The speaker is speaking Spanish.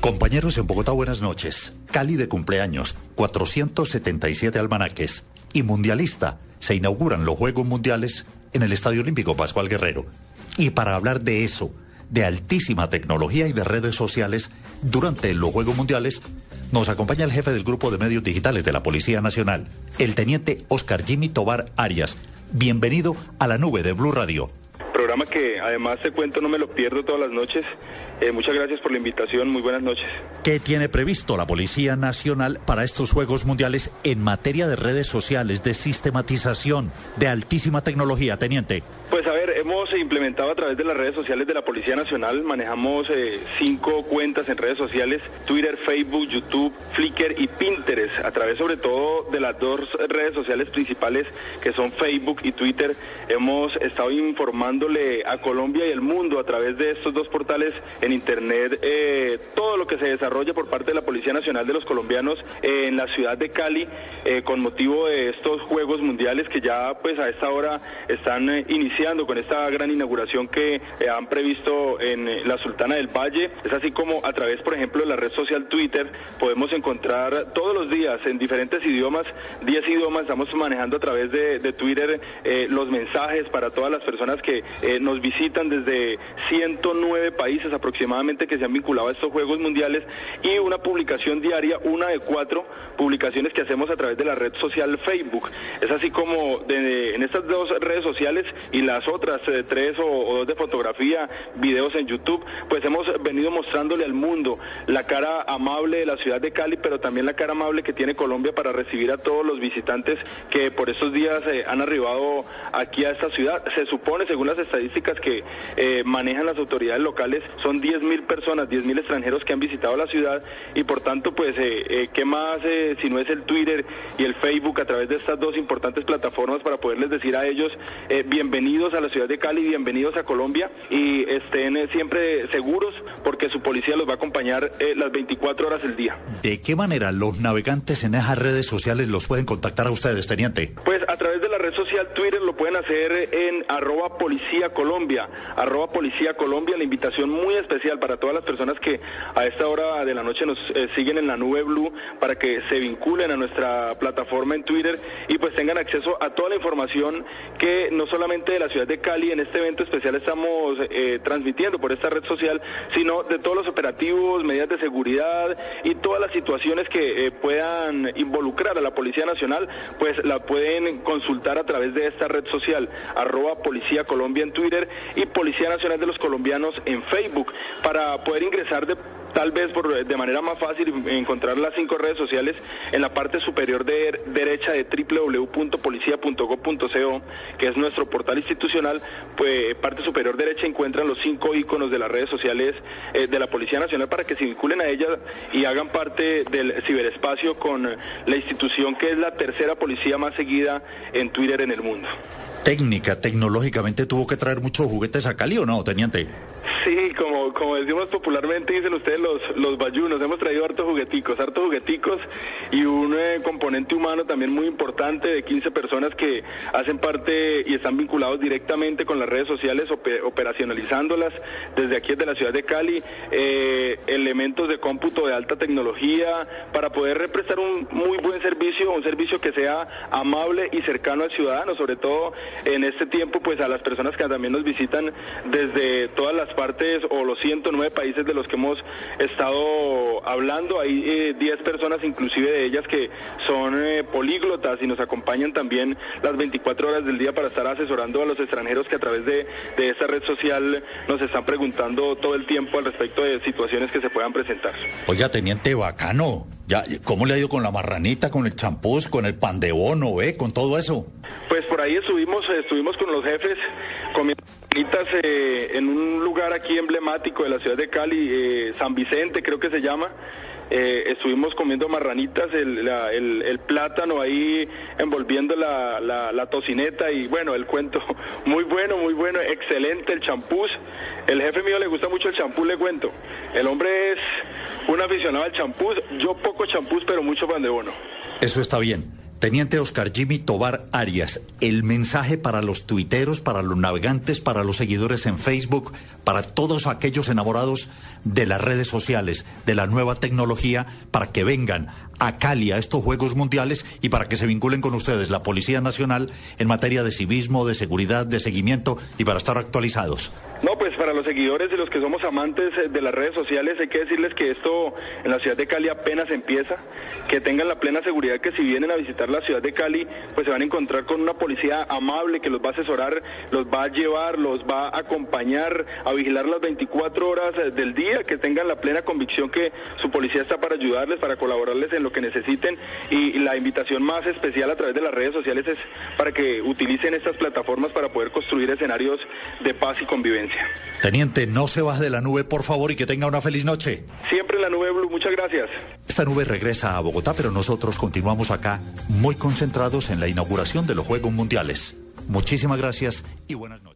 Compañeros en Bogotá, buenas noches. Cali de cumpleaños, 477 almanaques. Y mundialista, se inauguran los Juegos Mundiales en el Estadio Olímpico Pascual Guerrero. Y para hablar de eso, de altísima tecnología y de redes sociales durante los Juegos Mundiales, nos acompaña el jefe del grupo de medios digitales de la Policía Nacional, el teniente Oscar Jimmy Tobar Arias. Bienvenido a la nube de Blue Radio programa que además te cuento no me lo pierdo todas las noches. Eh, muchas gracias por la invitación, muy buenas noches. ¿Qué tiene previsto la Policía Nacional para estos Juegos Mundiales en materia de redes sociales, de sistematización, de altísima tecnología, teniente? Pues a ver, hemos implementado a través de las redes sociales de la Policía Nacional, manejamos eh, cinco cuentas en redes sociales, Twitter, Facebook, YouTube, Flickr y Pinterest, a través sobre todo de las dos redes sociales principales que son Facebook y Twitter. Hemos estado informándole a Colombia y el mundo a través de estos dos portales en Internet eh, todo lo que se desarrolla por parte de la Policía Nacional de los colombianos en la ciudad de Cali eh, con motivo de estos Juegos Mundiales que ya pues a esta hora están iniciando con esta gran inauguración que eh, han previsto en eh, la Sultana del Valle. Es así como a través, por ejemplo, de la red social Twitter podemos encontrar todos los días en diferentes idiomas, 10 idiomas, estamos manejando a través de, Twitter eh, los mensajes para todas las personas que nos visitan desde 109 países aproximadamente que se han vinculado a estos Juegos Mundiales y una publicación diaria, una de cuatro publicaciones que hacemos a través de la red social Facebook. Es así como en estas dos redes sociales y las otras eh, tres o, dos de fotografía, videos en YouTube, pues hemos venido mostrándole al mundo la cara amable de la ciudad de Cali, pero también la cara amable que tiene Colombia para recibir a todos los visitantes que por estos días eh, han arribado aquí a esta ciudad. Se supone, según las estadísticas que eh, manejan las autoridades locales, son 10 mil personas, 10 mil extranjeros que han visitado la ciudad y por tanto, pues, ¿qué más si no es el Twitter y el Facebook a través de estas dos importantes plataformas para poderles decir a ellos bienvenidos? a la ciudad de Cali, bienvenidos a Colombia y estén eh, siempre seguros porque su policía los va a acompañar eh, las 24 horas del día. ¿De qué manera los navegantes en esas redes sociales los pueden contactar a ustedes, teniente? Pues a través de la red social Twitter lo pueden hacer en arroba policía Colombia, arroba policía Colombia, la invitación muy especial para todas las personas que a esta hora de la noche nos eh, siguen en la nube Blue para que se vinculen a nuestra plataforma en Twitter y pues tengan acceso a toda la información que no solamente de la ciudad de Cali en este evento especial estamos eh, transmitiendo por esta red social, sino de todos los operativos, medidas de seguridad y todas las situaciones que eh, puedan involucrar a la Policía Nacional, pues la pueden consultar a través de esta red social, arroba Policía Colombia en Twitter y Policía Nacional de los Colombianos en Facebook, para poder ingresar de tal vez por, de manera más fácil encontrar las cinco redes sociales en la parte superior de, derecha de www.policia.gov.co, que es nuestro portal institucional, pues parte superior derecha encuentran los cinco iconos de las redes sociales eh, de la Policía Nacional para que se vinculen a ellas y hagan parte del ciberespacio con la institución que es la tercera policía más seguida en Twitter en el mundo. Técnica, tecnológicamente tuvo que traer muchos juguetes a Cali o no, teniente? Sí, como, como decimos popularmente, dicen ustedes los, los bayunos, hemos traído hartos jugueticos, hartos jugueticos y un eh, componente humano también muy importante de 15 personas que hacen parte y están vinculados directamente con las redes sociales, operacionalizándolas desde aquí desde la ciudad de Cali, eh, elementos de cómputo de alta tecnología para poder prestar un muy buen servicio, un servicio que sea amable y cercano al ciudadano, sobre todo en este tiempo, pues a las personas que también nos visitan desde todas las partes o los 109 países de los que hemos estado hablando. Hay 10 eh, personas, inclusive de ellas, que son eh, políglotas y nos acompañan también las 24 horas del día para estar asesorando a los extranjeros que a través de, de esta red social nos están preguntando todo el tiempo al respecto de situaciones que se puedan presentar. Oiga, teniente bacano, ya, ¿cómo le ha ido con la marranita, con el champús, con el pan de bono, eh, con todo eso? Pues por ahí estuvimos, estuvimos con los jefes comiendo eh, en un lugar aquí emblemático de la ciudad de Cali, eh, San Vicente creo que se llama. Eh, estuvimos comiendo marranitas, el, el, plátano ahí envolviendo la, la, tocineta y bueno, el cuento muy bueno, muy bueno, excelente el champús. El jefe mío le gusta mucho el champús, le cuento. El hombre es un aficionado al champús, yo poco champús, pero mucho pan de bono. Eso está bien. Teniente Oscar Jimmy Tobar Arias, el mensaje para los tuiteros, para los navegantes, para los seguidores en Facebook, para todos aquellos enamorados de las redes sociales, de la nueva tecnología, para que vengan a Cali a estos Juegos Mundiales y para que se vinculen con ustedes, la Policía Nacional, en materia de civismo, de seguridad, de seguimiento y para estar actualizados. No, pues para los seguidores y los que somos amantes eh, de las redes sociales hay que decirles que esto en la ciudad de Cali apenas empieza, que tengan la plena seguridad que si vienen a visitar la ciudad de Cali, pues se van a encontrar con una policía amable que los va a asesorar, los va a llevar, los va a acompañar, a vigilar las 24 horas eh, del día, que tengan la plena convicción que su policía está para ayudarles, para colaborarles en lo que necesiten y la invitación más especial a través de las redes sociales es para que utilicen estas plataformas para poder construir escenarios de paz y convivencia. Teniente, no se baje de la nube, por favor, y que tenga una feliz noche. Siempre en la nube Blue, muchas gracias. Esta nube regresa a Bogotá, pero nosotros continuamos acá muy concentrados en la inauguración de los Juegos Mundiales. Muchísimas gracias y buenas noches.